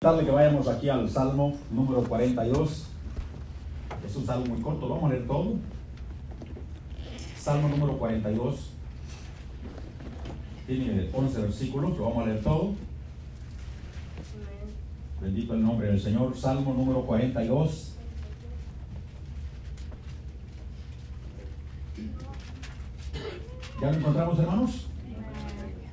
Darle que vayamos aquí al Salmo número 42. Es un salmo muy corto, lo vamos a leer todo. Salmo número 42. Tiene 11 versículos, lo vamos a leer todo. Bendito el nombre del Señor. Salmo número 42. ¿Ya lo encontramos, hermanos?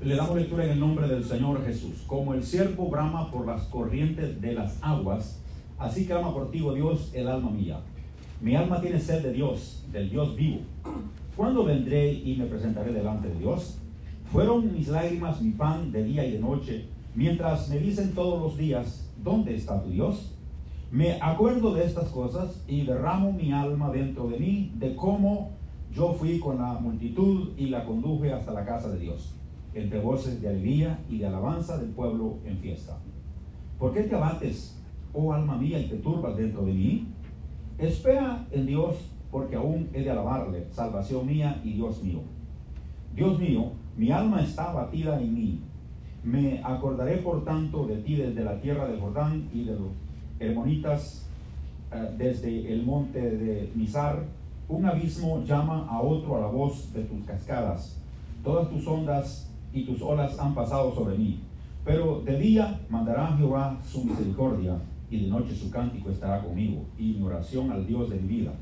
Le damos lectura en el nombre del Señor Jesús. Como el siervo brama por las corrientes de las aguas, así clama por ti, oh Dios, el alma mía. Mi alma tiene sed de Dios, del Dios vivo. ¿Cuándo vendré y me presentaré delante de Dios? Fueron mis lágrimas mi pan de día y de noche, mientras me dicen todos los días, ¿dónde está tu Dios? Me acuerdo de estas cosas y derramo mi alma dentro de mí, de cómo yo fui con la multitud y la conduje hasta la casa de Dios entre voces de alegría y de alabanza del pueblo en fiesta. ¿Por qué te abates, oh alma mía, y te turbas dentro de mí? Espera en Dios, porque aún he de alabarle, salvación mía y Dios mío. Dios mío, mi alma está abatida en mí. Me acordaré, por tanto, de ti desde la tierra de Jordán y de los hermonitas eh, desde el monte de Mizar. Un abismo llama a otro a la voz de tus cascadas. Todas tus ondas y tus olas han pasado sobre mí. Pero de día mandará Jehová su misericordia y de noche su cántico estará conmigo y mi oración al Dios de mi vida.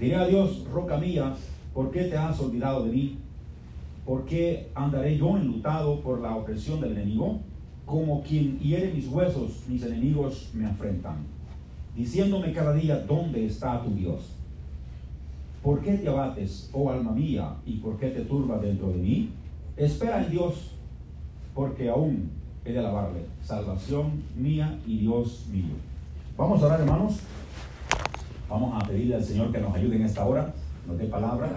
Diré a Dios, roca mía, ¿por qué te has olvidado de mí? ¿Por qué andaré yo enlutado por la opresión del enemigo? Como quien hiere mis huesos, mis enemigos me afrentan, diciéndome cada día, ¿dónde está tu Dios? ¿Por qué te abates, oh alma mía, y por qué te turbas dentro de mí? Espera en Dios, porque aún he de alabarle. Salvación mía y Dios mío. Vamos a orar, hermanos. Vamos a pedirle al Señor que nos ayude en esta hora, nos dé palabra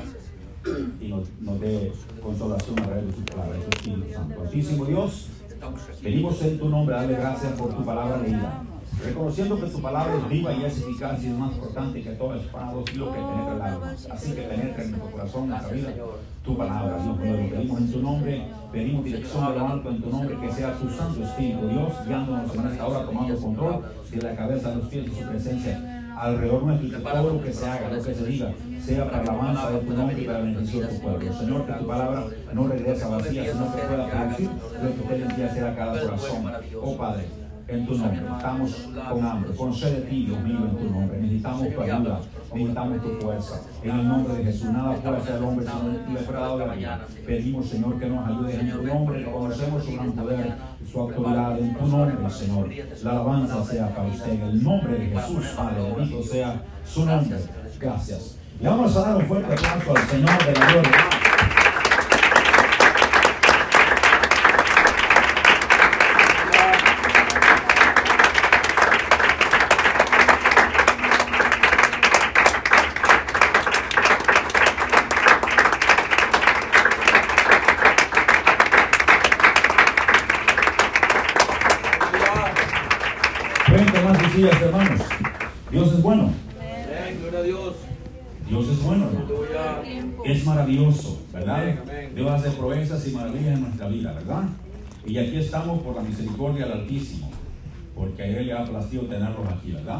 y nos, dé consolación a través de su palabra. Espíritu Santo. Altísimo Dios, venimos en tu nombre a darle gracias por tu palabra leída. Reconociendo que tu palabra es viva y es eficaz y es más importante que todo espada lo que penetra el alma. Así que penetra en nuestro corazón, nuestra vida, tu palabra. Dios lo pedimos en tu nombre, pedimos dirección de lo alto en tu nombre, que sea tu Santo Espíritu, Dios, guiándonos en esta hora, tomando control de la cabeza a los pies de su presencia alrededor nuestro y que todo lo que se haga, lo que se diga, sea para la alabanza de tu nombre y para la bendición de tu pueblo. Señor, que tu palabra no regrese vacía, sino que pueda producir lo que usted envía hacer a cada corazón. Oh Padre, en tu nombre. Estamos con hambre. Concede ti, Dios mío, en tu nombre. Necesitamos tu ayuda, necesitamos tu fuerza. En el nombre de Jesús, nada puede hacer el hombre sino de la Pedimos, Señor, que nos ayude en tu nombre. Reconocemos su gran poder, su autoridad en tu nombre, Señor. La alabanza sea para usted. En el nombre de Jesús, Padre, bendito sea su nombre. Gracias. Le vamos a dar un fuerte aplauso al Señor de la gloria. Es maravilloso, ¿verdad? Dios hace proezas y maravillas en nuestra vida, ¿verdad? Y aquí estamos por la misericordia del Altísimo, porque a Él le ha placido tenerlos aquí, ¿verdad?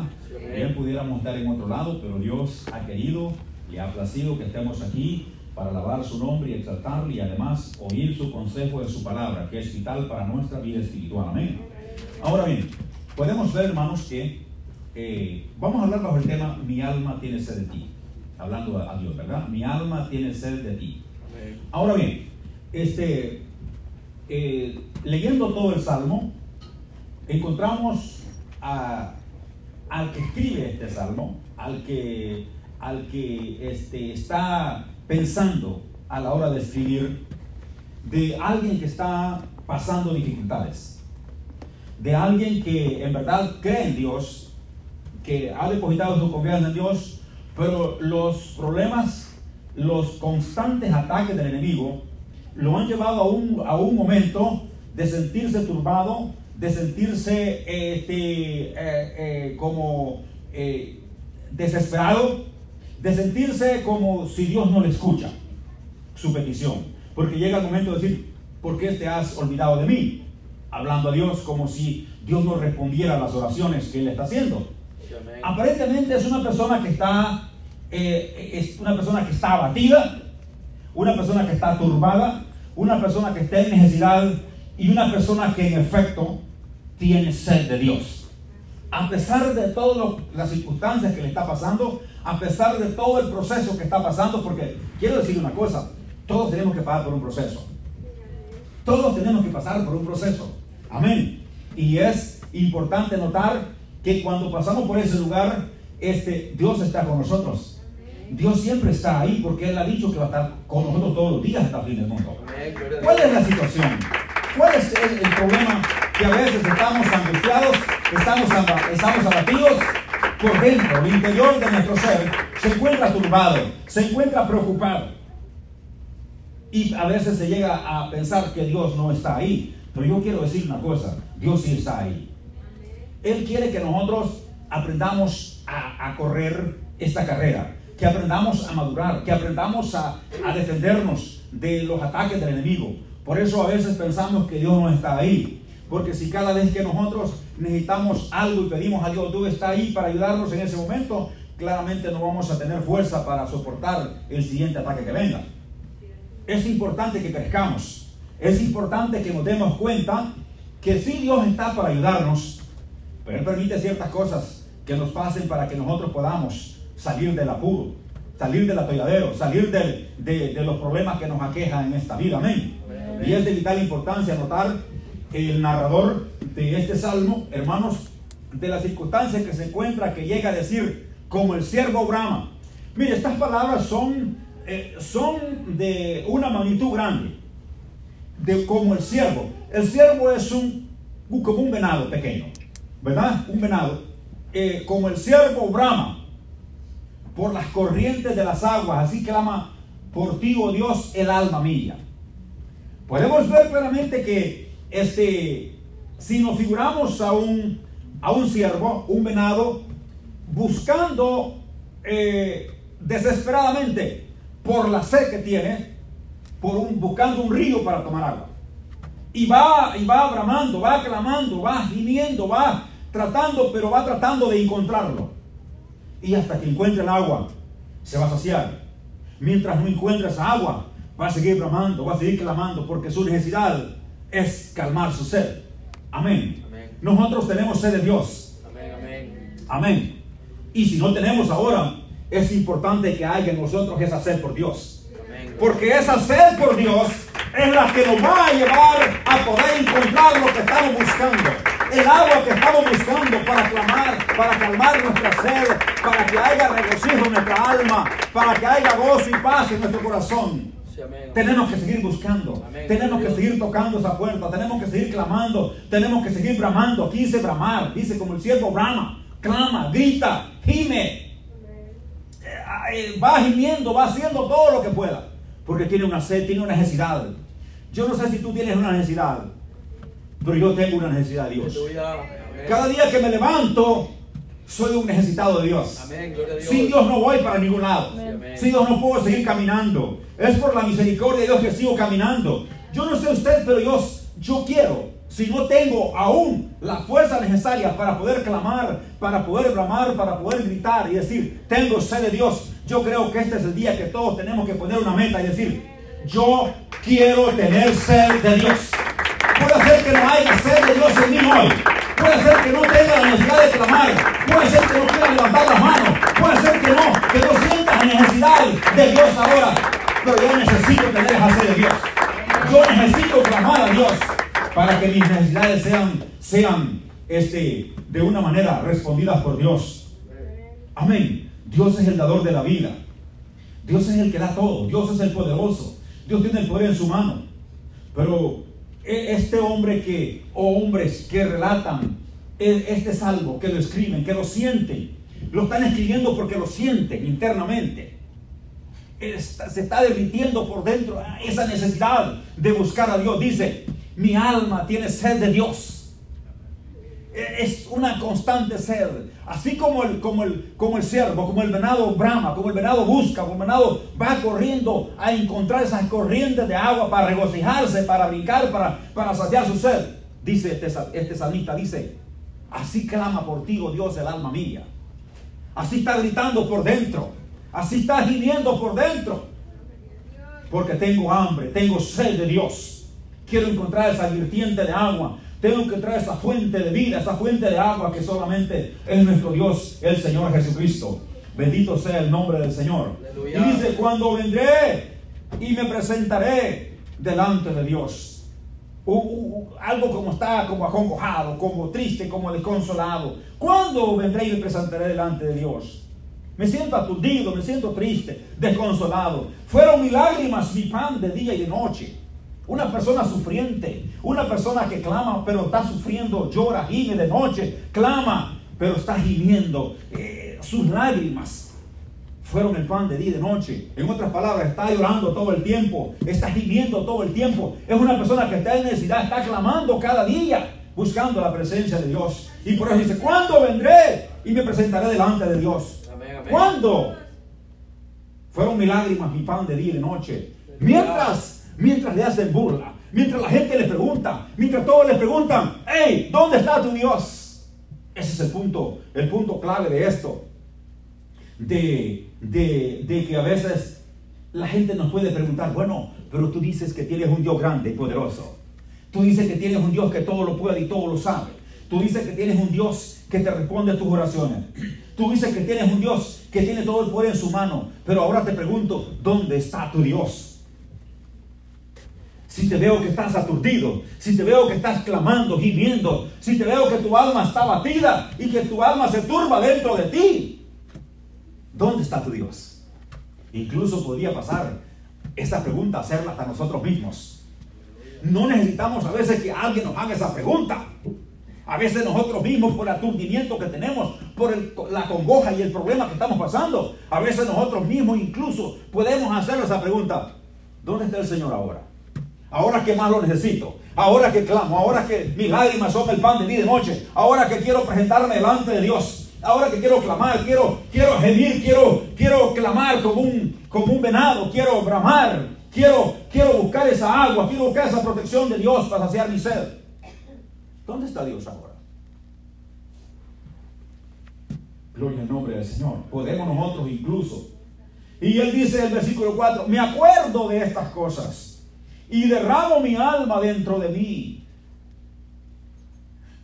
Bien pudiéramos estar en otro lado, pero Dios ha querido y ha placido que estemos aquí para alabar su nombre y exaltarle y además oír su consejo de su palabra, que es vital para nuestra vida espiritual. Amén. Ahora bien, podemos ver, hermanos, que eh, vamos a hablar bajo el tema Mi alma tiene sed de ti. Hablando a Dios, ¿verdad? Mi alma tiene sed de ti. Ahora bien, este, eh, leyendo todo el salmo, encontramos a, al que escribe este salmo, al que, al que este, está pensando a la hora de escribir, de alguien que está pasando dificultades, de alguien que en verdad cree en Dios, que ha depositado su confianza en Dios, pero los problemas, los constantes ataques del enemigo, lo han llevado a un, a un momento de sentirse turbado, de sentirse este, eh, eh, como eh, desesperado, de sentirse como si Dios no le escucha su petición. Porque llega el momento de decir, ¿por qué te has olvidado de mí? Hablando a Dios como si Dios no respondiera a las oraciones que él está haciendo. Aparentemente es una persona que está, eh, es una persona que está abatida, una persona que está turbada, una persona que está en necesidad y una persona que en efecto tiene sed de Dios. A pesar de todas las circunstancias que le está pasando, a pesar de todo el proceso que está pasando, porque quiero decir una cosa, todos tenemos que pasar por un proceso. Todos tenemos que pasar por un proceso. Amén. Y es importante notar que cuando pasamos por ese lugar, este, Dios está con nosotros. Dios siempre está ahí porque Él ha dicho que va a estar con nosotros todos los días hasta el fin del mundo. ¿Cuál es la situación? ¿Cuál es el, problema que a veces estamos angustiados, estamos, estamos abatidos por dentro, el interior de nuestro ser se encuentra turbado, se encuentra preocupado? Y a veces se llega a pensar que Dios no está ahí. Pero yo quiero decir una cosa, Dios sí está ahí. Él quiere que nosotros aprendamos a, correr esta carrera, que aprendamos a madurar, que aprendamos a, defendernos de los ataques del enemigo. Por eso a veces pensamos que Dios no está ahí. Porque si cada vez que nosotros necesitamos algo y pedimos a Dios, Dios está ahí para ayudarnos en ese momento, claramente no vamos a tener fuerza para soportar el siguiente ataque que venga. Es importante que crezcamos. Es importante que nos demos cuenta que si Dios está para ayudarnos, Él permite ciertas cosas que nos pasen para que nosotros podamos salir del apuro, salir del atolladero, salir de, los problemas que nos aquejan en esta vida. Amén. Y es de vital importancia notar que el narrador de este salmo, hermanos, de las circunstancias que se encuentra, que llega a decir, como el siervo Brahma. Mire, estas palabras son, eh, son de una magnitud grande, de como el siervo. El siervo es un, como un venado pequeño. ¿Verdad? Un venado, eh, como el ciervo brama por las corrientes de las aguas, así clama por ti, oh Dios, el alma mía. Podemos ver claramente que este, si nos figuramos a un, a un ciervo, un venado, buscando eh, desesperadamente por la sed que tiene, por un, buscando un río para tomar agua. Y va, y va bramando, va clamando, va gimiendo, va tratando, pero va tratando de encontrarlo. Y hasta que encuentre el agua, se va a saciar. Mientras no encuentre esa agua, va a seguir bramando, va a seguir clamando, porque su necesidad es calmar su sed. Amén. Nosotros tenemos sed de Dios. Amén. Amén. Y si no tenemos ahora, es importante que haya en nosotros esa sed por Dios. Porque esa sed por Dios es la que nos va a llevar a poder encontrar lo que estamos buscando el agua que estamos buscando para clamar, para calmar nuestra sed, para que haya regocijo en nuestra alma, para que haya gozo y paz en nuestro corazón. tenemos que seguir buscando, tenemos que seguir tocando esa puerta, tenemos que seguir clamando, tenemos que seguir bramando. Aquí dice bramar, dice como el siervo brama, clama, grita, gime, eh, va gimiendo, va haciendo todo lo que pueda, porque tiene una sed, tiene una necesidad. Yo no sé si tú tienes una necesidad, pero yo tengo una necesidad de Dios. Cada día que me levanto, soy un necesitado de Dios. Sin Dios no voy para ningún lado. Sin Dios no puedo seguir caminando. Es por la misericordia de Dios que sigo caminando. Yo no sé usted, pero yo, yo quiero. Si no tengo aún la fuerza necesaria para poder clamar, para poder bramar, para poder gritar y decir, tengo sed de Dios, yo creo que este es el día que todos tenemos que poner una meta y decir, yo quiero tener sed de Dios. Puede ser que no haya sed de Dios en mí hoy. Puede ser que no tenga la necesidad de clamar. Puede ser que no quiera levantar las manos. Puede ser que no, que no sienta la necesidad de Dios ahora. Pero yo necesito tener esa sed de Dios. Yo necesito clamar a Dios para que mis necesidades sean, sean este, de una manera respondidas por Dios. Amén. Dios es el dador de la vida. Dios es el que da todo. Dios es el poderoso. Dios tiene el poder en su mano. Pero este hombre que, o hombres que relatan e, este salvo, que lo escriben, que lo sienten, lo están escribiendo porque lo sienten internamente. se está derritiendo por dentro esa necesidad de buscar a Dios. Dice, mi alma tiene sed de Dios es una constante sed. Así como el, como, el, como el ciervo, como el venado brama, como el venado busca, como el venado va corriendo a encontrar esas corrientes de agua para regocijarse, para brincar, para, para saciar su sed. dice este, este salmista, dice, así clama por ti, oh Dios, el alma mía. Así está gritando por dentro. Así está gimiendo por dentro. Porque tengo hambre, tengo sed de Dios. Quiero encontrar esa vertiente de agua. Tengo que traer esa fuente de vida, esa fuente de agua que solamente es nuestro Dios, el Señor Jesucristo. Bendito sea el nombre del Señor. Y dice, cuando vendré y me presentaré delante de Dios. algo como está, como acongojado, como triste, como desconsolado. ¿Cuándo vendré y me presentaré delante de Dios? Me siento aturdido, me siento triste, desconsolado. Fueron mis lágrimas mi pan de día y de noche. Una persona sufriente, una persona que clama, pero está sufriendo, llora, gime de noche, clama, pero está gimiendo. Eh, sus lágrimas fueron el pan de día y de noche. En otras palabras, está llorando todo el tiempo, está gimiendo todo el tiempo. Es una persona que está en necesidad, está clamando cada día, buscando la presencia de Dios. Y por eso dice, ¿cuándo vendré y me presentaré delante de Dios? ¿Cuándo? Fueron mis lágrimas, mi pan de día y de noche. Mientras mientras le hacen burla, mientras la gente le pregunta, mientras todos le preguntan, hey, ¿dónde está tu Dios? Ese es el punto, el punto clave de esto. De, de, que a veces la gente nos puede preguntar, bueno, pero tú dices que tienes un Dios grande y poderoso. Tú dices que tienes un Dios que todo lo puede y todo lo sabe. Tú dices que tienes un Dios que te responde a tus oraciones. Tú dices que tienes un Dios que tiene todo el poder en su mano. Pero ahora te pregunto, ¿dónde está tu Dios? Si te veo que estás aturdido, si te veo que estás clamando, gimiendo, si te veo que tu alma está batida y que tu alma se turba dentro de ti, ¿dónde está tu Dios? Incluso podría pasar esa pregunta, hacerla hasta nosotros mismos. No necesitamos a veces que alguien nos haga esa pregunta. A veces nosotros mismos, por el aturdimiento que tenemos, por la congoja y el problema que estamos pasando, a veces nosotros mismos incluso podemos hacer esa pregunta. ¿Dónde está el Señor ahora? Ahora que más lo necesito. Ahora que clamo. Ahora que mis lágrimas son el pan de día de noche. Ahora que quiero presentarme delante de Dios. Ahora que quiero clamar, quiero, quiero gemir, quiero, quiero clamar como un, como un venado, quiero bramar, quiero, quiero buscar esa agua, quiero buscar esa protección de Dios para saciar mi sed. ¿Dónde está Dios ahora? Gloria al nombre del Señor. Podemos nosotros incluso. Y él dice en el versículo 4, me acuerdo de estas cosas y derramo mi alma dentro de mí.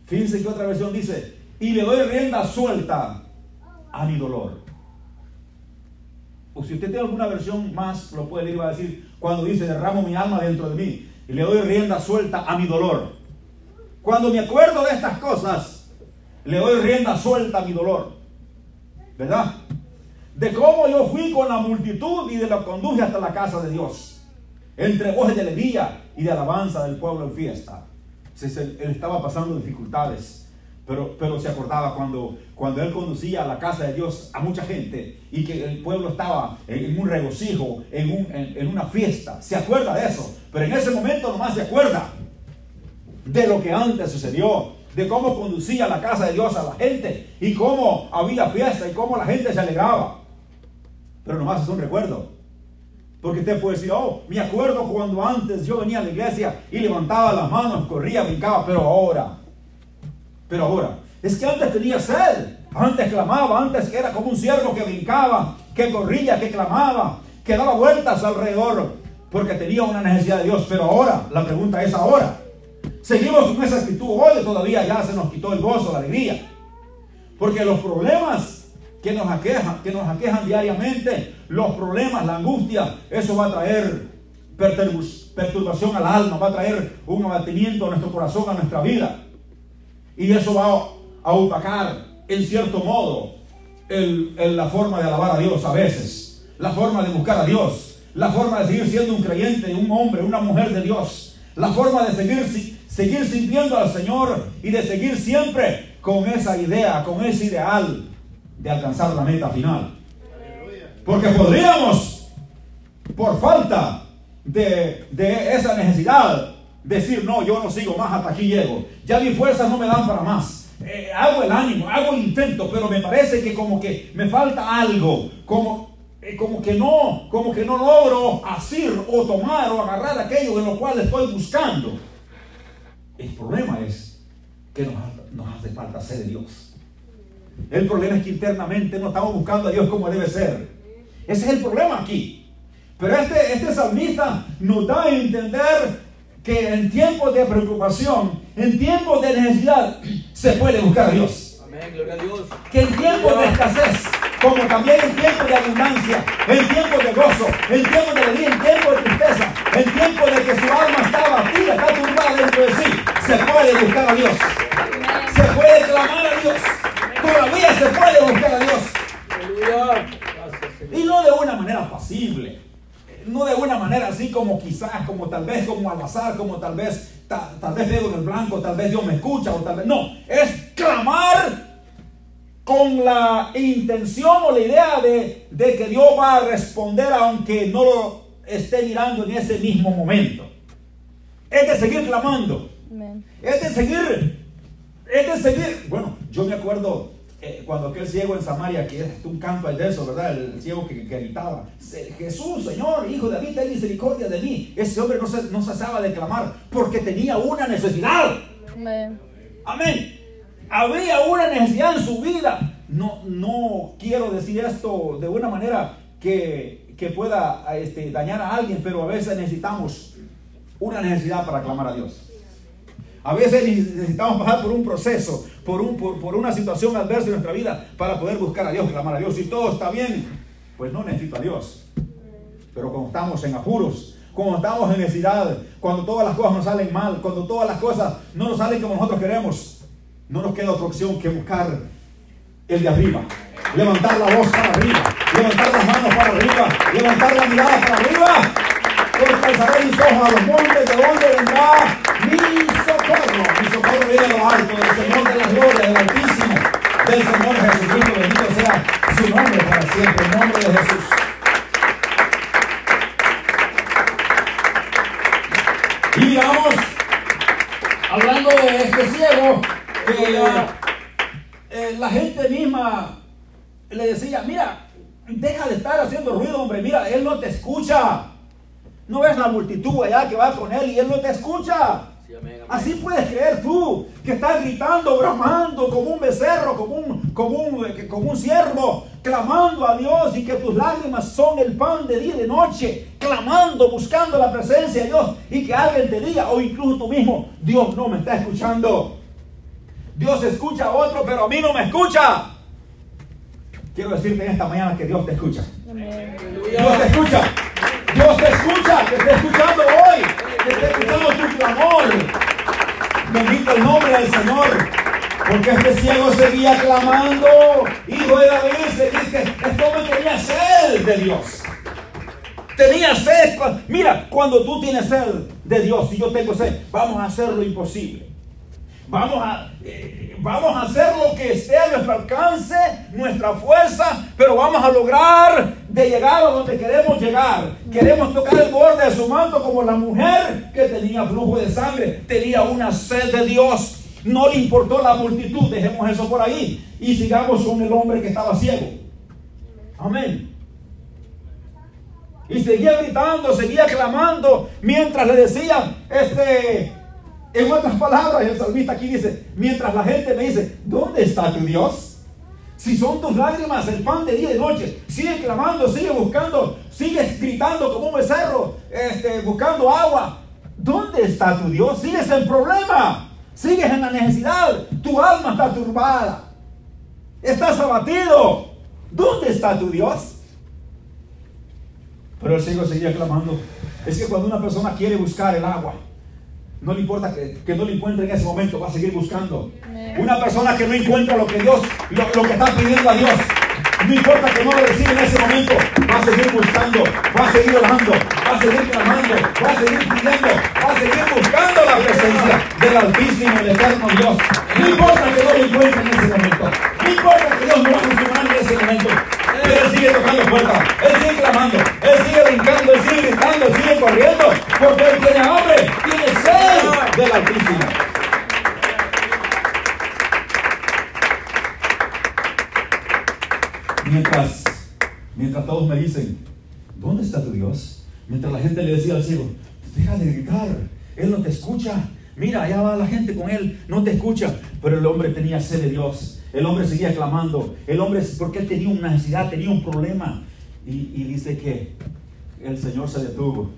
Fíjense que otra versión dice, y le doy rienda suelta a mi dolor. O si usted tiene alguna versión más, lo puede leer y va a decir, cuando dice, derramo mi alma dentro de mí y le doy rienda suelta a mi dolor. Cuando me acuerdo de estas cosas, le doy rienda suelta a mi dolor. ¿Verdad? De cómo yo fui con la multitud y de lo conduje hasta la casa de Dios entre voces de alegría y de alabanza del pueblo en fiesta. Él estaba pasando dificultades, pero, pero se acordaba cuando, cuando él conducía a la casa de Dios a mucha gente y que el pueblo estaba en, un regocijo, en, un, en, una fiesta. Se acuerda de eso, pero en ese momento nomás se acuerda de lo que antes sucedió, de cómo conducía la casa de Dios a la gente y cómo había fiesta y cómo la gente se alegraba. Pero nomás es un recuerdo. Porque usted puede decir, oh, me acuerdo cuando antes yo venía a la iglesia y levantaba las manos, corría, brincaba, pero ahora, pero ahora, es que antes tenía sed, antes clamaba, antes era como un siervo que brincaba, que corría, que clamaba, que daba vueltas alrededor, porque tenía una necesidad de Dios, pero ahora, la pregunta es ahora. Seguimos con esa actitud hoy, todavía ya se nos quitó el gozo, la alegría. Porque los problemas que nos aquejan, que nos aquejan diariamente, los problemas, la angustia, eso va a traer perturbación al alma, va a traer un abatimiento a nuestro corazón, a nuestra vida. Y eso va a opacar, en cierto modo, la forma de alabar a Dios a veces, la forma de buscar a Dios, la forma de seguir siendo un creyente, un hombre, una mujer de Dios, la forma de seguir, seguir sirviendo al Señor y de seguir siempre con esa idea, con ese ideal de alcanzar la meta final. Porque podríamos, por falta de, esa necesidad, decir, no, yo no sigo más, hasta aquí llego. Ya mis fuerzas no me dan para más. Eh, hago el ánimo, hago el intento, pero me parece que como que me falta algo, como, eh, como que no, como que no logro asir o tomar o agarrar aquello de lo cual estoy buscando. El problema es que nos, nos hace falta ser de Dios. El problema es que internamente no estamos buscando a Dios como debe ser. Ese es el problema aquí. Pero este, este salmista nos da a entender que en tiempos de preocupación, en tiempos de necesidad, se puede buscar a Dios. Amén, gloria a Dios. Que en tiempos de escasez, como también en tiempos de abundancia, en tiempos de gozo, en tiempos de alegría, en tiempos de tristeza, en tiempos de que su alma está batida, está turbada dentro de sí, se puede buscar a Dios. Se puede clamar a Dios. Todavía se puede buscar a Dios. Y no de una manera pasible. No de una manera así como quizás, como tal vez, como al azar, como tal vez, ta- tal vez veo en el blanco, tal vez Dios me escucha o tal vez. No, es clamar con la intención o la idea de, de que Dios va a responder aunque no lo esté mirando en ese mismo momento. Es de seguir clamando. Amén. Es de seguir, es de seguir. Bueno, yo me acuerdo eh, cuando aquel ciego en Samaria, que es un canto de eso, ¿verdad? El ciego que, que gritaba, "Se- Jesús, Señor, Hijo de David, ten misericordia de mí. Ese hombre no, se, no cesaba de clamar porque tenía una necesidad. Amén. Amén. Había una necesidad en su vida. No, no quiero decir esto de una manera que, que pueda este, dañar a alguien, pero a veces necesitamos una necesidad para clamar a Dios. A veces necesitamos pasar por un proceso, por, un, por, por una situación adversa en nuestra vida para poder buscar a Dios, clamar a Dios. Si todo está bien, pues no necesito a Dios. Pero cuando estamos en apuros, cuando estamos en necesidad, cuando todas las cosas nos salen mal, cuando todas las cosas no nos salen como nosotros queremos, no nos queda otra opción que buscar el de arriba. Levantar la voz para arriba, levantar las manos para arriba, levantar la mirada para arriba. Porque alzaré mis ojos a los montes, de donde vendrá socorro viene de lo alto, del Señor de la gloria, del Altísimo, del Señor Jesucristo. Bendito sea su nombre para siempre, en nombre de Jesús. Y digamos, hablando de este ciego, que eh, la gente misma le decía, mira, deja de estar haciendo ruido, hombre, mira, él no te escucha. No ves la multitud allá que va con él y él no te escucha. Así puedes creer tú que estás gritando, bramando como un becerro, como un, como un, eh, como un ciervo, clamando a Dios y que tus lágrimas son el pan de día y de noche, clamando, buscando la presencia de Dios y que alguien te diga, o incluso tú mismo, Dios no me está escuchando. Dios escucha a otro, pero a mí no me escucha. Quiero decirte en esta mañana que Dios te escucha. Dios te escucha. Dios te escucha. Te está escuchando hoy. Está escuchando tu clamor. Bendito el nombre del Señor. Porque este ciego seguía clamando. Hijo de David, seguía, este hombre tenía sed de Dios. Tenía sed. Mira, cuando tú tienes sed de Dios y yo tengo sed, vamos a hacer lo imposible. Vamos a, vamos a hacer lo que esté a nuestro alcance, nuestra fuerza, pero vamos a lograr de llegar a donde queremos llegar. Queremos tocar el borde de su manto como la mujer que tenía flujo de sangre, tenía una sed de Dios. No le importó la multitud, dejemos eso por ahí y sigamos con el hombre que estaba ciego. Amén. Y seguía gritando, seguía clamando, mientras le decían, este, en otras palabras, el salmista aquí dice, mientras la gente me dice, ¿dónde está tu Dios? Si son tus lágrimas el pan de día y de noche, sigue clamando, sigue buscando, sigues gritando como un becerro, este, buscando agua. ¿Dónde está tu Dios? Sigues en problema, sigues en la necesidad, tu alma está turbada, estás abatido. ¿Dónde está tu Dios? Pero el ciego seguía clamando. Es que cuando una persona quiere buscar el agua, no le importa que, que no lo encuentre en ese momento, va a seguir buscando. Una persona que no encuentra lo que Dios, lo, lo que está pidiendo a Dios, no importa que no lo reciba en ese momento, va a seguir buscando, va a seguir orando, va a seguir clamando, va a seguir pidiendo, seguir buscando la presencia del Altísimo, el Eterno Dios. No importa que no lo encuentre en ese momento, no importa que Dios no va a funcionar en ese momento, Él sigue tocando puertas, Él sigue clamando, Él sigue brincando, Él sigue gritando, Él sigue corriendo, porque Él tiene hambre, tiene sed del Altísimo. Mientras, mientras todos me dicen, ¿dónde está tu Dios? Mientras la gente le decía al ciego, deja de gritar, Él no te escucha. Mira, allá va la gente con él, no te escucha. Pero el hombre tenía sed de Dios. El hombre seguía clamando. El hombre, porque él tenía una necesidad, tenía un problema. Y, y dice que el Señor se detuvo.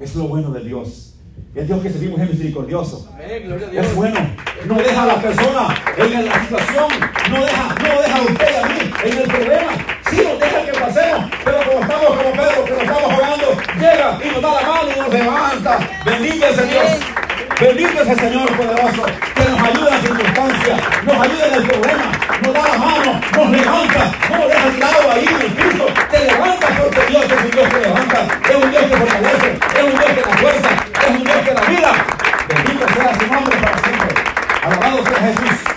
Es lo bueno de Dios. El Dios que servimos es misericordioso. Amén, gloria a Dios. Es bueno. No deja a la persona en la situación. No deja, no deja a usted a mí en el problema. Sí nos deja que pasemos. Pero como estamos como Pedro, que nos estamos jugando, llega y nos da la mano y nos levanta. Bendito ese Dios. Bendito ese Señor poderoso que nos ayuda en las circunstancias, nos ayuda en el problema, nos da la mano, nos levanta, no nos deja tirado ahí en el piso, te levanta porque Dios es un Dios que levanta, es un Dios que fortalece, es un Dios que da fuerza, es un Dios que da vida. Bendito sea su nombre para siempre. Alabado sea Jesús.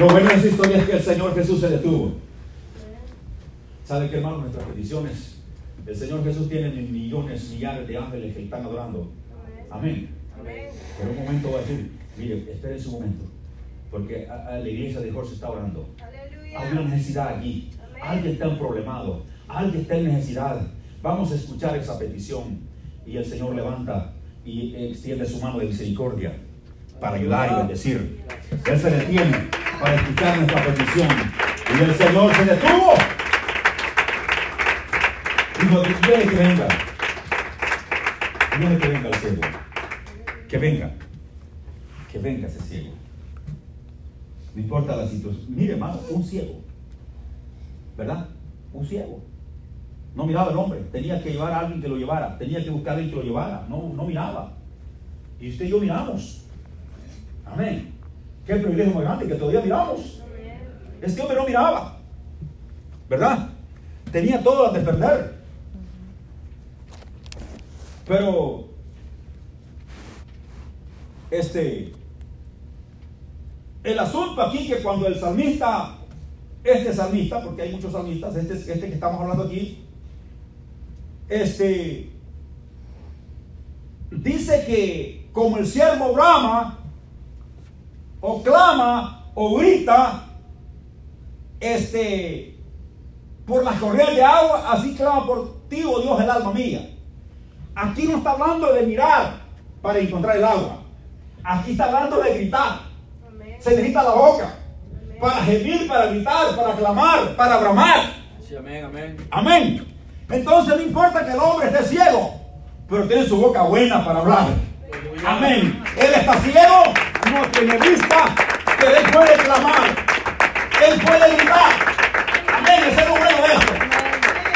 Lo bueno de esa historia es que el Señor Jesús se detuvo. ¿Sabe qué hermano? Nuestras peticiones. El Señor Jesús tiene millones, millares de ángeles que están adorando. Amén. Pero un momento va a decir, mire, espere un momento. Porque a- a la iglesia de Jorge está orando. Hay una necesidad allí. Alguien está en problemado. Alguien está en necesidad. Vamos a escuchar esa petición. Y el Señor levanta y extiende su mano de misericordia para ayudar y bendecir. Él se detiene para escuchar nuestra petición. Y el Señor se detuvo. Dijo, dile que venga. Dile que venga el ciego. Que venga. Que venga ese ciego. No importa la situación. Mire, hermano, un ciego. ¿Verdad? Un ciego. No miraba el hombre. Tenía que llevar a alguien que lo llevara. Tenía que buscar a alguien que lo llevara. No, no miraba. Y usted y yo miramos. Amén. Qué privilegio más grande que todavía miramos. Este hombre no miraba. ¿Verdad? Tenía todo a de perder. Pero, este, el asunto aquí que cuando el salmista, este salmista, porque hay muchos salmistas, este, este que estamos hablando aquí, este, dice que como el siervo brama, o clama, o grita, este, por las corrientes de agua, así clama por ti, oh Dios, el alma mía. Aquí no está hablando de mirar para encontrar el agua. Aquí está hablando de gritar. Se necesita la boca para gemir, para gritar, para clamar, para bramar. Sí, amén, amén. Amén. Entonces no importa que el hombre esté ciego, pero tiene su boca buena para hablar. Amén. Él está ciego, no tiene vista, pero él puede clamar. Él puede gritar. Amén. Ese es lo bueno de esto.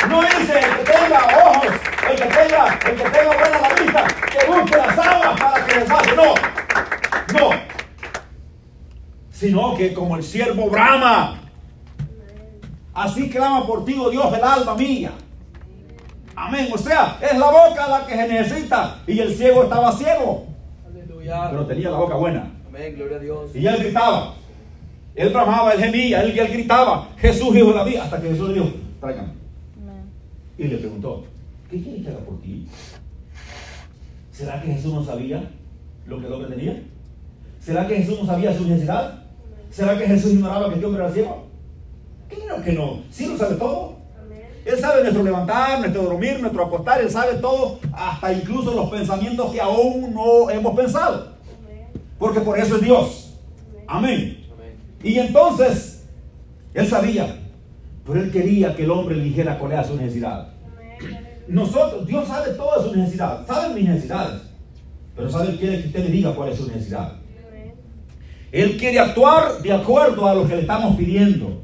No dice el que tenga ojos, el que tenga, el que tenga buena la vista, que busque las aguas para que les pase. No, no. Sino que como el siervo brama, así clama por ti, oh Dios, el alma mía. Amén. O sea, es la boca la que se necesita. Y el ciego estaba ciego, Aleluya. pero tenía la boca buena. Amén, gloria a Dios. Y él gritaba. Él bramaba, él gemía, él, él gritaba. Jesús, hijo de David. Hasta que Jesús le dijo, tráigame. Y le preguntó, ¿qué quiere que haga por ti? ¿Será que Jesús no sabía lo que el hombre tenía? ¿Será que Jesús no sabía su necesidad? ¿Será que Jesús ignoraba que este hombre era ciego? Claro que no. Sí lo sabe todo. Él sabe nuestro levantar, nuestro dormir, nuestro acostar. Él sabe todo, hasta incluso los pensamientos que aún no hemos pensado. Porque por eso es Dios. Amén. Y entonces, él sabía, pero él quería que el hombre le dijera cuál era su necesidad. Nosotros, Dios sabe toda su necesidad, sabe mis necesidades, pero sabe, Él quiere que usted le diga cuál es su necesidad. Él quiere actuar de acuerdo a lo que le estamos pidiendo.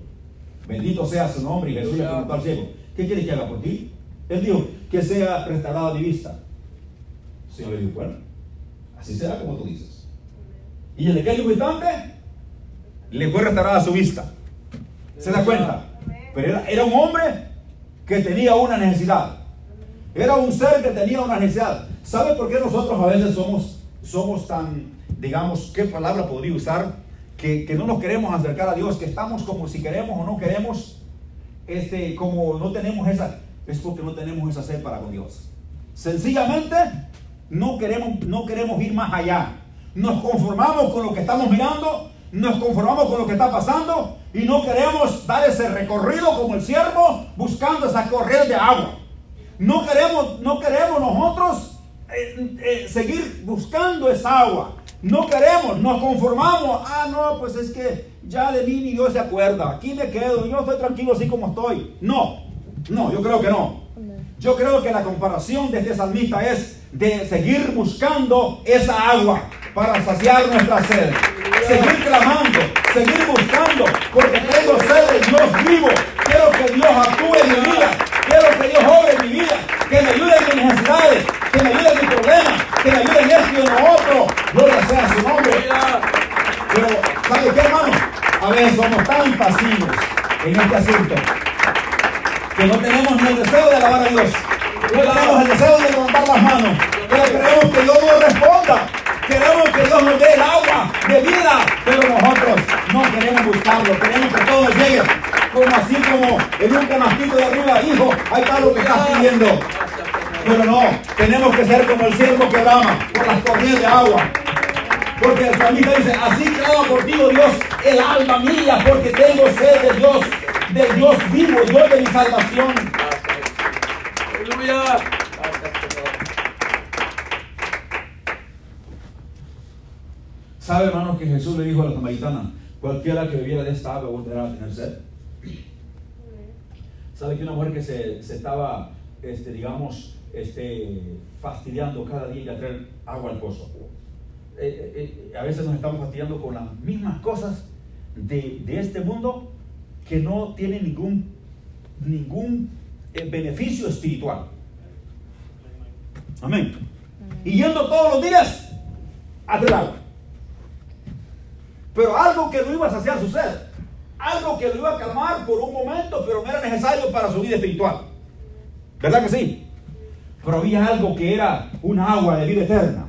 Bendito sea su nombre. Y Jesús le preguntó al ciego, ¿qué quiere que haga por ti? Él dijo, que sea restaurada mi vista. El Señor le dijo, bueno, así será como tú dices. Y en aquel instante le fue restaurada su vista. ¿Se da cuenta? Pero era, era un hombre que tenía una necesidad. Era un ser que tenía una necesidad. ¿Sabe por qué nosotros a veces somos, somos tan, digamos, qué palabra podría usar? Que, que no nos queremos acercar a Dios, que estamos como si queremos o no queremos, este, como no tenemos esa, es porque no tenemos esa sed para con Dios. Sencillamente no queremos, no queremos ir más allá. Nos conformamos con lo que estamos mirando, nos conformamos con lo que está pasando y no queremos dar ese recorrido como el siervo buscando esa corriente de agua. No queremos, no queremos nosotros eh, eh, seguir buscando esa agua. No queremos, nos conformamos. Ah, no, pues es que ya de mí ni Dios se acuerda. Aquí me quedo, yo estoy tranquilo así como estoy. No, no, yo creo que no. Yo creo que la comparación de este salmista es de seguir buscando esa agua para saciar nuestra sed. Seguir clamando, seguir buscando, porque tengo sed de Dios vivo. Quiero que Dios actúe en mi vida. Quiero que Dios obre en mi vida. Que me ayude en mis necesidades. Que me ayude en mis problemas. Que me ayude en esto y en lo otro. Gloria sea su nombre. Pero, ¿sabe qué, hermano? A veces somos tan pasivos en este asunto que no tenemos ni el deseo de alabar a Dios. No tenemos el deseo de levantar las manos. Pero queremos que Dios nos responda. Queremos que Dios nos dé el agua de vida. Pero nosotros no queremos buscarlo. Queremos que todo llegue. Como así como en un canastito de arriba, hijo, ahí está lo que estás pidiendo. Pero no, tenemos que ser como el siervo que brama por las corrientes de agua. Porque el salmista dice, así clama ti, oh Dios, el alma mía, porque tengo sed de Dios, de Dios vivo, Dios de mi salvación. Aleluya. ¿Sabe, hermanos, que Jesús le dijo a la samaritana, cualquiera que bebiera de esta agua volverá a tener sed? ¿Sabe que una mujer que se, se estaba, este, digamos, este, fastidiando cada día a traer agua al pozo? Eh, eh, eh, a veces nos estamos fastidiando con las mismas cosas de, de este mundo que no tienen ningún, ningún beneficio espiritual. Amén. Y yendo todos los días a traer agua. Pero algo que lo iba a saciar su sed. Algo que lo iba a calmar por un momento, pero no era necesario para su vida espiritual. ¿Verdad que sí? Pero había algo que era una agua de vida eterna.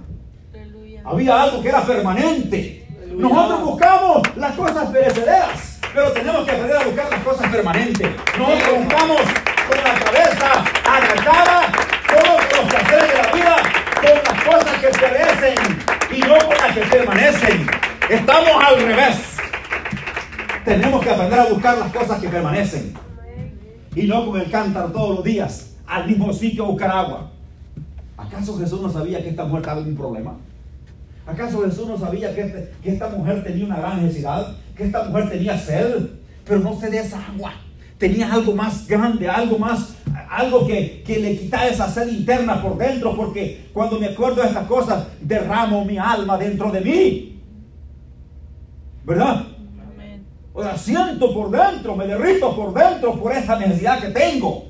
Había algo que era permanente. Nosotros buscamos las cosas perecederas, pero tenemos que aprender a buscar las cosas permanentes. Nosotros buscamos con la cabeza agachada, todos los placeres de la vida, con las cosas que perecen y no con las que permanecen. Estamos al revés. Tenemos que aprender a buscar las cosas que permanecen y no con el cántaro todos los días al mismo sitio a buscar agua. ¿Acaso Jesús no sabía que esta mujer estaba en un problema? ¿Acaso Jesús no sabía que, este- esta mujer tenía una gran necesidad? Que esta mujer tenía sed, pero no sed de esa agua. Tenía algo más grande, algo más, algo que, que le quitaba esa sed interna por dentro, porque cuando me acuerdo de estas cosas, derramo mi alma dentro de mí. ¿Verdad? O sea, siento por dentro, me derrito por dentro por esa necesidad que tengo.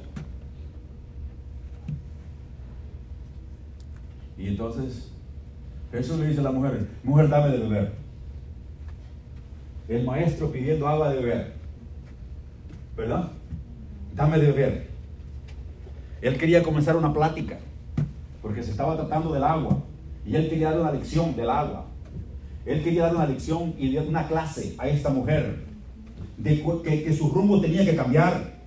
Y entonces Jesús le dice a la mujer, mujer, dame de beber. El maestro pidiendo agua de beber. ¿Verdad? Dame de beber. Él quería comenzar una plática, porque se estaba tratando del agua. Y él quería dar una lección del agua. Él quería dar una lección y dar una clase a esta mujer. De que, que su rumbo tenía que cambiar.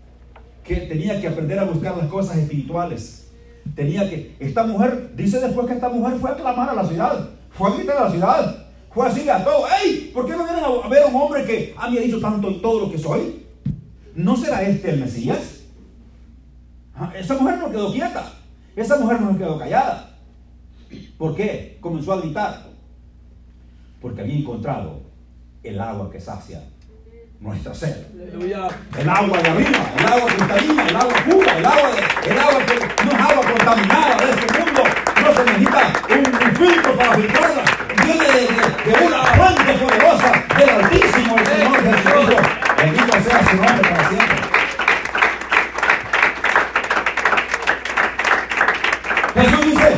Que tenía que aprender a buscar las cosas espirituales. Tenía que. Esta mujer, dice después que esta mujer fue a clamar a la ciudad. Fue a gritar a la ciudad. Fue así a todo. ¡Ey! ¿Por qué no vienen a ver a un hombre que a mí ha dicho tanto todo lo que soy? ¿No será este el Mesías? Ah, Esa mujer no quedó quieta. Esa mujer no quedó callada. ¿Por qué? Comenzó a gritar. Porque había encontrado el agua que sacia nuestra sed. El agua de arriba, el agua cristalina, el agua pura, el agua, de- el agua que no es agua contaminada de este mundo. No se necesita un, un filtro para filtrarla. Viene de, de- de una fuente poderosa del Altísimo, el Señor Jesucristo. Bendito sea su nombre para siempre. Jesús dice,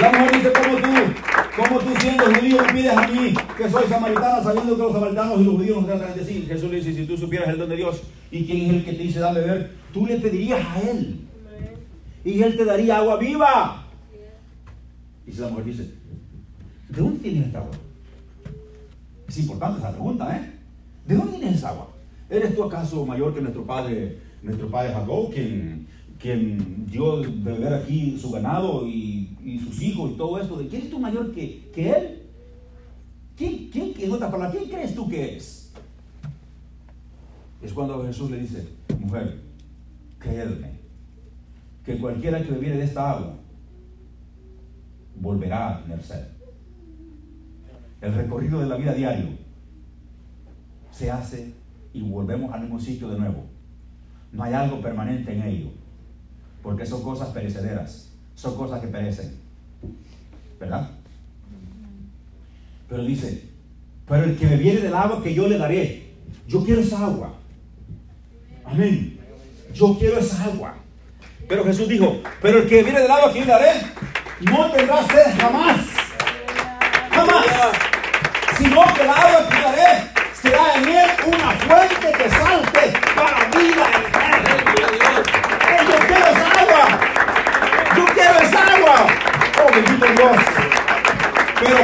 La mujer dice, como tú, como tú siendo judío me pides a mí que soy samaritana, sabiendo que los samaritanos y los judíos no tratan entre sí. Jesús le dice, si tú supieras el don de Dios y quién es el que te dice dame beber, tú le pedirías a él. Agua viva. Y si la mujer dice, ¿de dónde tienes esta agua? Es importante esa pregunta, ¿eh? ¿De dónde tienes esa agua? ¿Eres tú acaso mayor que nuestro padre, nuestro padre Jacob, quien quien dio de beber aquí su ganado y, sus hijos y todo esto, ¿de quién es tú mayor que, que él? ¿Quién, quién, en otras palabras, ¿quién crees tú que es? Es cuando Jesús le dice, mujer, creedme, que cualquiera que bebiere de esta agua volverá a tener sed. El recorrido de la vida diario se hace y volvemos al mismo sitio de nuevo. No hay algo permanente en ello, porque son cosas perecederas, son cosas que perecen. ¿Verdad? Pero dice, pero el que me viene del agua que yo le daré, yo quiero esa agua. Amén. Yo quiero esa agua. Pero Jesús dijo, pero el que viene del agua que yo daré, no tendrá sed jamás. Jamás. Sino que el agua que le daré será en él una fuente que salte para vida eterna. ¡Ey, yo quiero esa agua. Yo quiero esa agua. Oh, bendito Dios. Pero,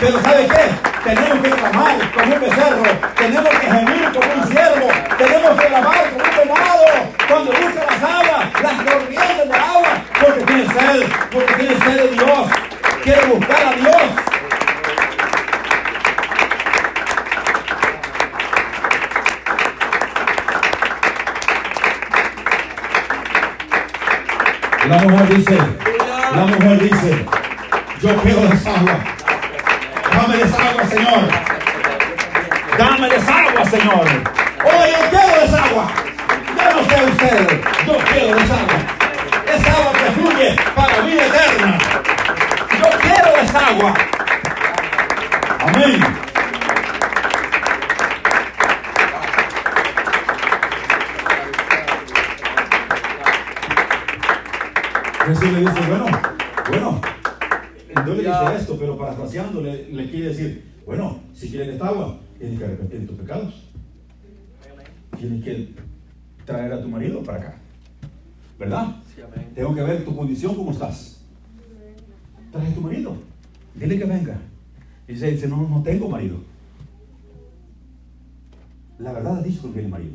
pero ¿sabe qué? Tenemos que clamar como un becerro, tenemos que gemir como un ciervo, tenemos que clamar como un venado. Cuando busca las aguas, las corrientes de agua, porque tiene sed, porque tiene sed de Dios, quiere buscar a Dios. La mujer dice, la mujer dice, yo quiero esa agua. Dame esa agua, Señor. Dame esa agua, Señor. Oye, parafraseando le, le quiere decir, bueno, si quieren esta agua, tienes que arrepentir de tus pecados. Tienes que traer a tu marido para acá. ¿Verdad? Sí, amén. Tengo que ver tu condición, cómo estás. Trae a tu marido. Dile que venga. Y dice, dice, no, no tengo marido. La verdad ha dicho que tiene marido.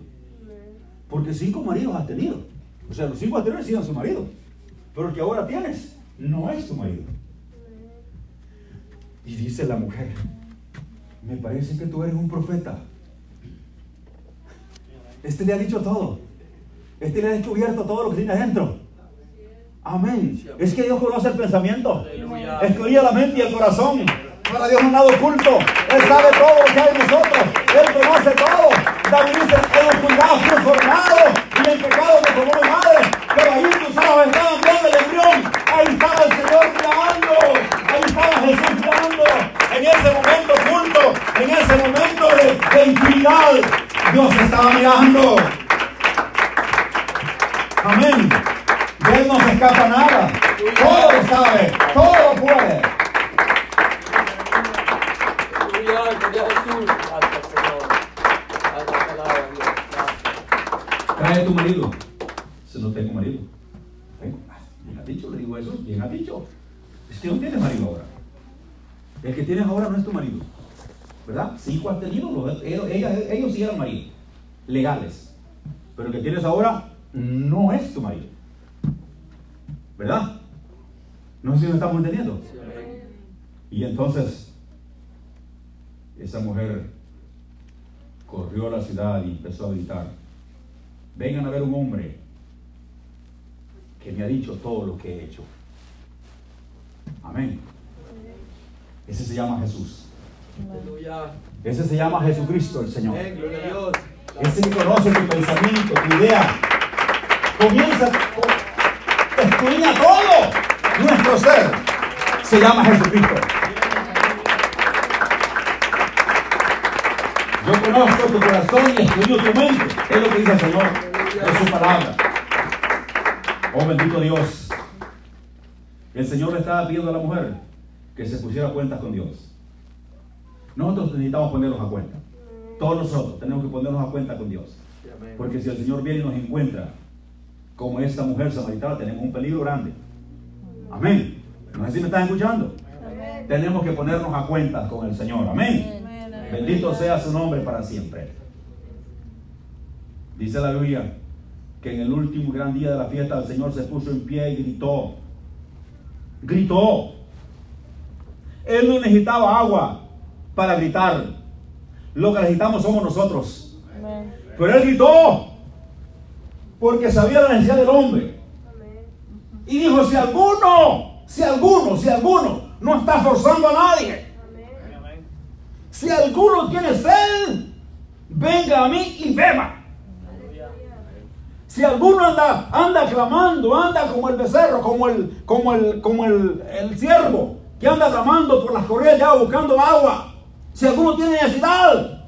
Porque cinco maridos has tenido. O sea, los cinco anteriores sí eran su marido. Pero el que ahora tienes no es tu marido. Y dice la mujer, me parece que tú eres un profeta. Este le ha dicho todo. Este le ha descubierto todo lo que tiene adentro. Amén. Es que Dios conoce el pensamiento. Escudría la mente y el corazón. Para Dios no nada oculto. Él sabe todo lo que hay en nosotros. Él conoce todo. David dice, oscuridad fui formado y en pecado me formó mi madre. Pero ahí tus ojos estaban viendo el embrión. Ahí estaba el Señor mirando. Ahí estaba Jesús mirando. En ese momento oculto, en ese momento de, de intimidad, Dios estaba mirando. Amén. De Él no se escapa nada. Todo lo sabe, todo puede. Aleluya, gloria a Jesús. Gracias, Señor. Gracias, palabra, Dios. Gracias. Trae a tu marido. Si no tengo marido. Tengo. Ah, Bien ha dicho, le digo eso. Bien ha dicho. Es que no tienes marido ahora. El que tienes ahora no es tu marido. ¿Verdad? Cinco has tenido. los- ellos, ellas- ellos sí eran maridos. Legales. Pero el que tienes ahora no es tu marido. ¿Verdad? No sé si nos estamos entendiendo. Y entonces esa mujer corrió a la ciudad y empezó a gritar, vengan a ver un hombre que me ha dicho todo lo que he hecho. Amén. Ese se llama Jesús. Ese se llama Jesucristo el Señor. Ese que conoce tu pensamiento, tu idea. Comienza, co- escudriña todo nuestro ser. Se llama Jesucristo. Yo conozco tu corazón y estudio tu mente. Es lo que dice el Señor. Es su palabra. Oh bendito Dios. El Señor le estaba pidiendo a la mujer que se pusiera cuentas con Dios. Nosotros necesitamos ponernos a cuenta. Todos nosotros tenemos que ponernos a cuenta con Dios. Amén. Porque si el Señor viene y nos encuentra como esta mujer samaritana, tenemos un peligro grande. Amén. No sé si me están escuchando. Tenemos que ponernos a cuenta con el Señor. Amén. Bendito sea su nombre para siempre. Dice la Biblia que en el último gran día de la fiesta el Señor se puso en pie y gritó. Gritó. Él no necesitaba agua para gritar. Lo que necesitamos somos nosotros. Amén. Pero él gritó porque sabía la necesidad del hombre. Y dijo, si alguno, si alguno, si alguno no está forzando a nadie, si alguno tiene sed, venga a mí y beba. Si alguno anda, anda clamando, anda como el becerro, como el, como el, como el, el ciervo, que anda clamando por las de agua buscando agua. Si alguno tiene necesidad,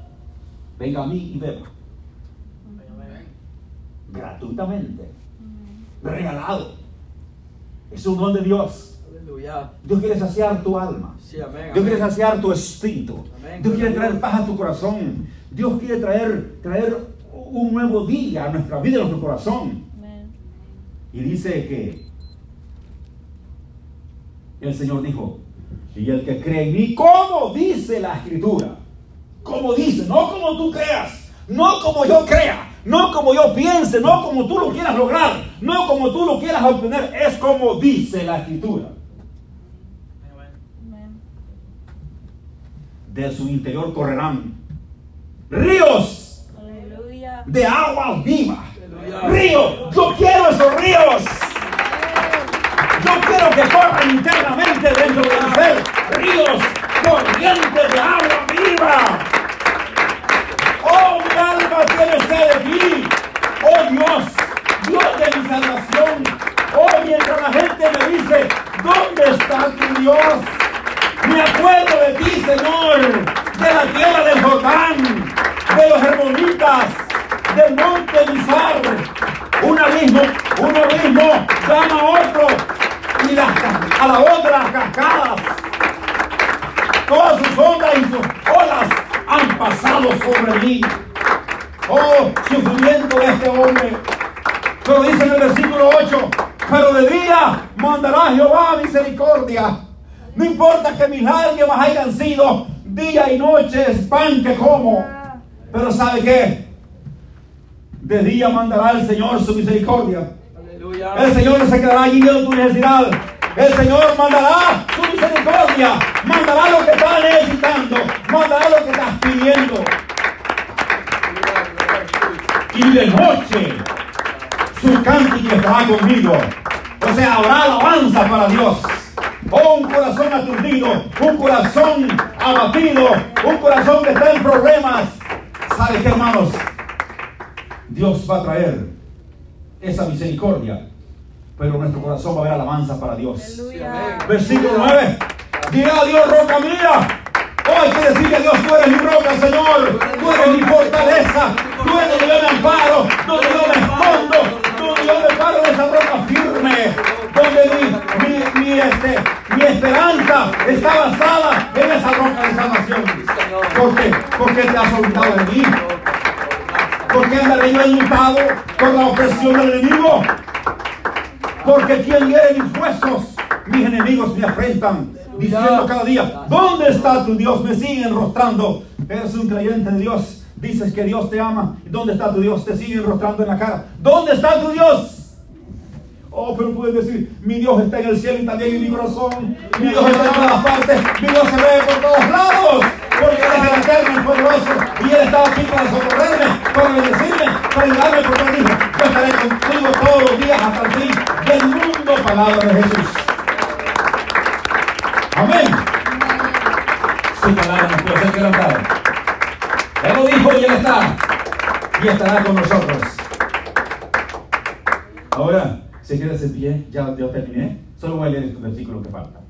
venga a mí y beba. Gratuitamente. Regalado. Es un don de Dios. Dios quiere saciar tu alma. Sí, amén. Dios quiere saciar tu espíritu. Amén. Dios quiere traer paz a tu corazón. Dios quiere traer, traer un nuevo día a nuestra vida, a nuestro corazón. Y dice que el Señor dijo, y el que cree en mí, como dice la escritura, como dice, no como tú creas, no como yo crea, no como yo piense, no como tú lo quieras lograr, no como tú lo quieras obtener, es como dice la escritura. De su interior correrán ríos Aleluya. de agua viva. Aleluya. Ríos, yo quiero esos ríos. Quiero que corran internamente dentro de ser ríos corrientes de agua viva. Oh, mi alma tiene sed de ti. Oh Dios, Dios de mi salvación. Oh, mientras la gente me dice, ¿dónde está tu Dios? Me acuerdo de ti, Señor, de la tierra del Jordán, de los hermonitas, del monte Mizar. Un abismo, un abismo llama a otro y las a la otra las cascadas. Todas sus ondas y sus olas han pasado sobre mí. Oh, sufrimiento de este hombre. Pero dice en el versículo 8, pero de día mandará Jehová misericordia. No importa que mis lágrimas hayan sido día y noche, es pan que como. Pero ¿sabe qué? De día mandará el Señor su misericordia. El Señor se quedará allí viendo tu necesidad. El Señor mandará su misericordia. Mandará lo que estás necesitando. Mandará lo que estás pidiendo. Y de noche su cántico estará conmigo. O sea, habrá alabanza para Dios. Oh, un corazón aturdido, un corazón abatido, un corazón que está en problemas. ¿Sabe qué, hermanos? Dios va a traer esa misericordia, pero nuestro corazón va a haber alabanza para Dios. Aleluya. Versículo 9. Dirá a Dios, roca mía. Oh, hay que decirle a Dios, tú eres mi roca, Señor. Tú eres mi fortaleza. Tú eres donde yo me amparo, donde yo me escondo, donde yo me paro en esa roca firme. Donde mi, mi, mi, este, mi esperanza está basada en esa roca de salvación. ¿Por qué? Porque te has olvidado de mí. ¿Por qué andaré yo enlutado por la opresión del enemigo? Porque quien hiere mis huesos, mis enemigos me afrentan, diciendo cada día, ¿dónde está tu Dios? Me siguen enrostrando. Eres un creyente de Dios, dices que Dios te ama. ¿Dónde está tu Dios? Te siguen enrostrando en la cara. ¿Dónde está tu Dios? Oh, pero puedes decir, mi Dios está en el cielo y también en mi corazón. Mi Dios está en todas partes. Mi Dios se ve por todos lados. Porque Él es el eterno, el poderoso. Y Él está aquí para socorrerme, para bendecirme, para ayudarme por todo hijo. Yo estaré contigo todos los días hasta el fin del mundo. Palabra de Jesús. Amén. Su palabra nos puede ser quebrantada. Él lo dijo y Él está. Y estará con nosotros. Ahora, se queda ese pie, ya yo terminé. Solo voy a leer este versículo que falta.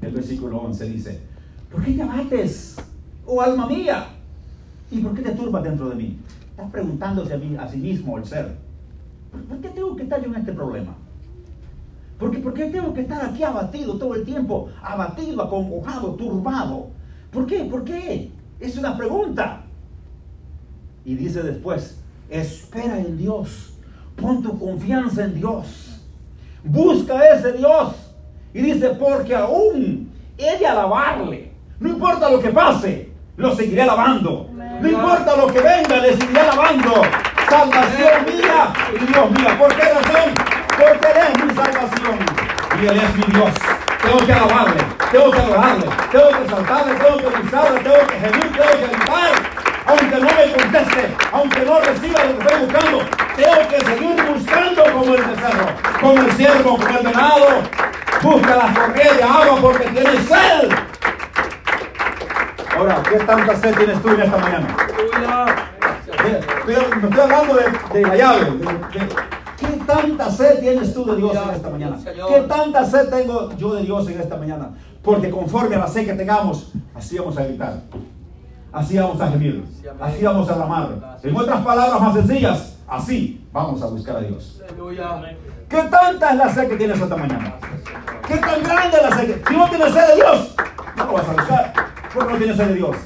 El versículo 11 dice, ¿por qué te abates, oh alma mía? ¿Y por qué te turbas dentro de mí? Estás preguntándose a, mí, a sí mismo el ser. ¿Por, qué tengo que estar yo en este problema? ¿Por qué, ¿Por qué tengo que estar aquí abatido todo el tiempo? Abatido, acongojado, turbado. ¿Por qué? ¿Por qué? Es una pregunta. Y dice después, espera en Dios. Pon tu confianza en Dios. Busca a ese Dios. Y dice, porque aún he de alabarle. No importa lo que pase, lo seguiré alabando. No importa lo que venga, le seguiré alabando. salvación mía y Dios mía. ¿Por qué razón? Porque Él es mi salvación y Él es mi Dios. Tengo que alabarle, tengo que adorarle, tengo que saltarle, tengo que buscarle, tengo que gemir, tengo que gritar. Aunque no me conteste, aunque no reciba lo que estoy buscando, tengo que seguir buscando como el becerro, como el ciervo, como el venado. Busca las corrientes de agua porque tiene sed. Ahora, ¿qué tanta sed tienes tú en esta mañana? Aleluya. Estoy, estoy hablando de, de la llave. ¿Qué tanta sed tienes tú de Dios en esta mañana? ¿Qué tanta sed tengo yo de Dios en esta mañana? Porque conforme a la sed que tengamos, así vamos a gritar. Así vamos a gemir. Así vamos a clamar. En otras palabras más sencillas, así vamos a buscar a Dios. ¿Qué tanta es la sed que tienes esta mañana? ¿Qué tan grande es la sed? Si no tienes sed de Dios, no lo vas a buscar. Porque no tienes sed de Dios.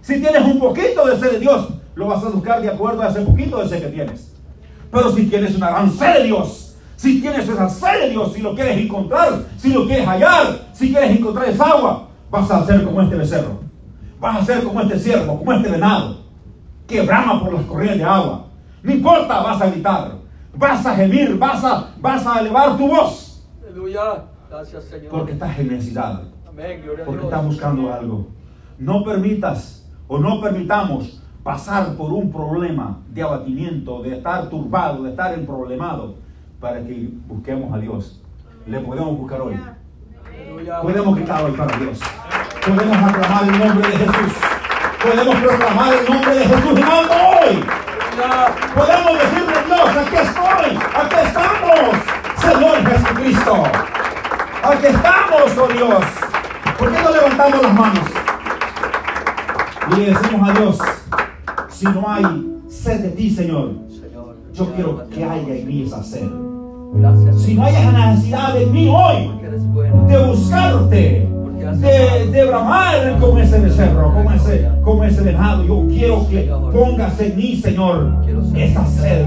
Si tienes un poquito de sed de Dios, lo vas a buscar de acuerdo a ese poquito de sed que tienes. Pero si tienes una gran sed de Dios, si tienes esa sed de Dios, si lo quieres encontrar, si lo quieres hallar, si quieres encontrar esa agua, vas a ser como este becerro. Vas a ser como este ciervo, como este venado, que brama por las corrientes de agua. No importa, vas a gritar, vas a gemir, vas a, vas a elevar tu voz, Aleluya. Gracias, Señor. porque estás en necesidad. Amén. Gloria a porque Dios. estás buscando algo. No permitas o no permitamos pasar por un problema de abatimiento, de estar turbado, de estar emproblemado, para que busquemos a Dios. Le podemos buscar hoy. Aleluya. Podemos gritar hoy para Dios. Podemos aclamar el nombre de Jesús. Podemos proclamar el nombre de Jesús alto hoy. Podemos decirle a Dios, aquí estoy, aquí estamos, Señor Jesucristo. Aquí estamos, oh Dios. ¿Por qué no levantamos las manos? Y le decimos a Dios, si no hay sed de ti, Señor, yo quiero que haya en mí esa sed. Si no hay esa necesidad de mí hoy, de buscarte, de, de bramar como ese becerro, como ese, como ese venado. Yo quiero que pongas en mí, Señor, esa sed,